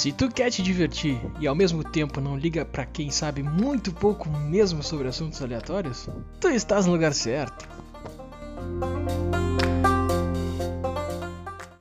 Se tu quer te divertir e ao mesmo tempo não liga para quem sabe muito pouco mesmo sobre assuntos aleatórios, tu estás no lugar certo.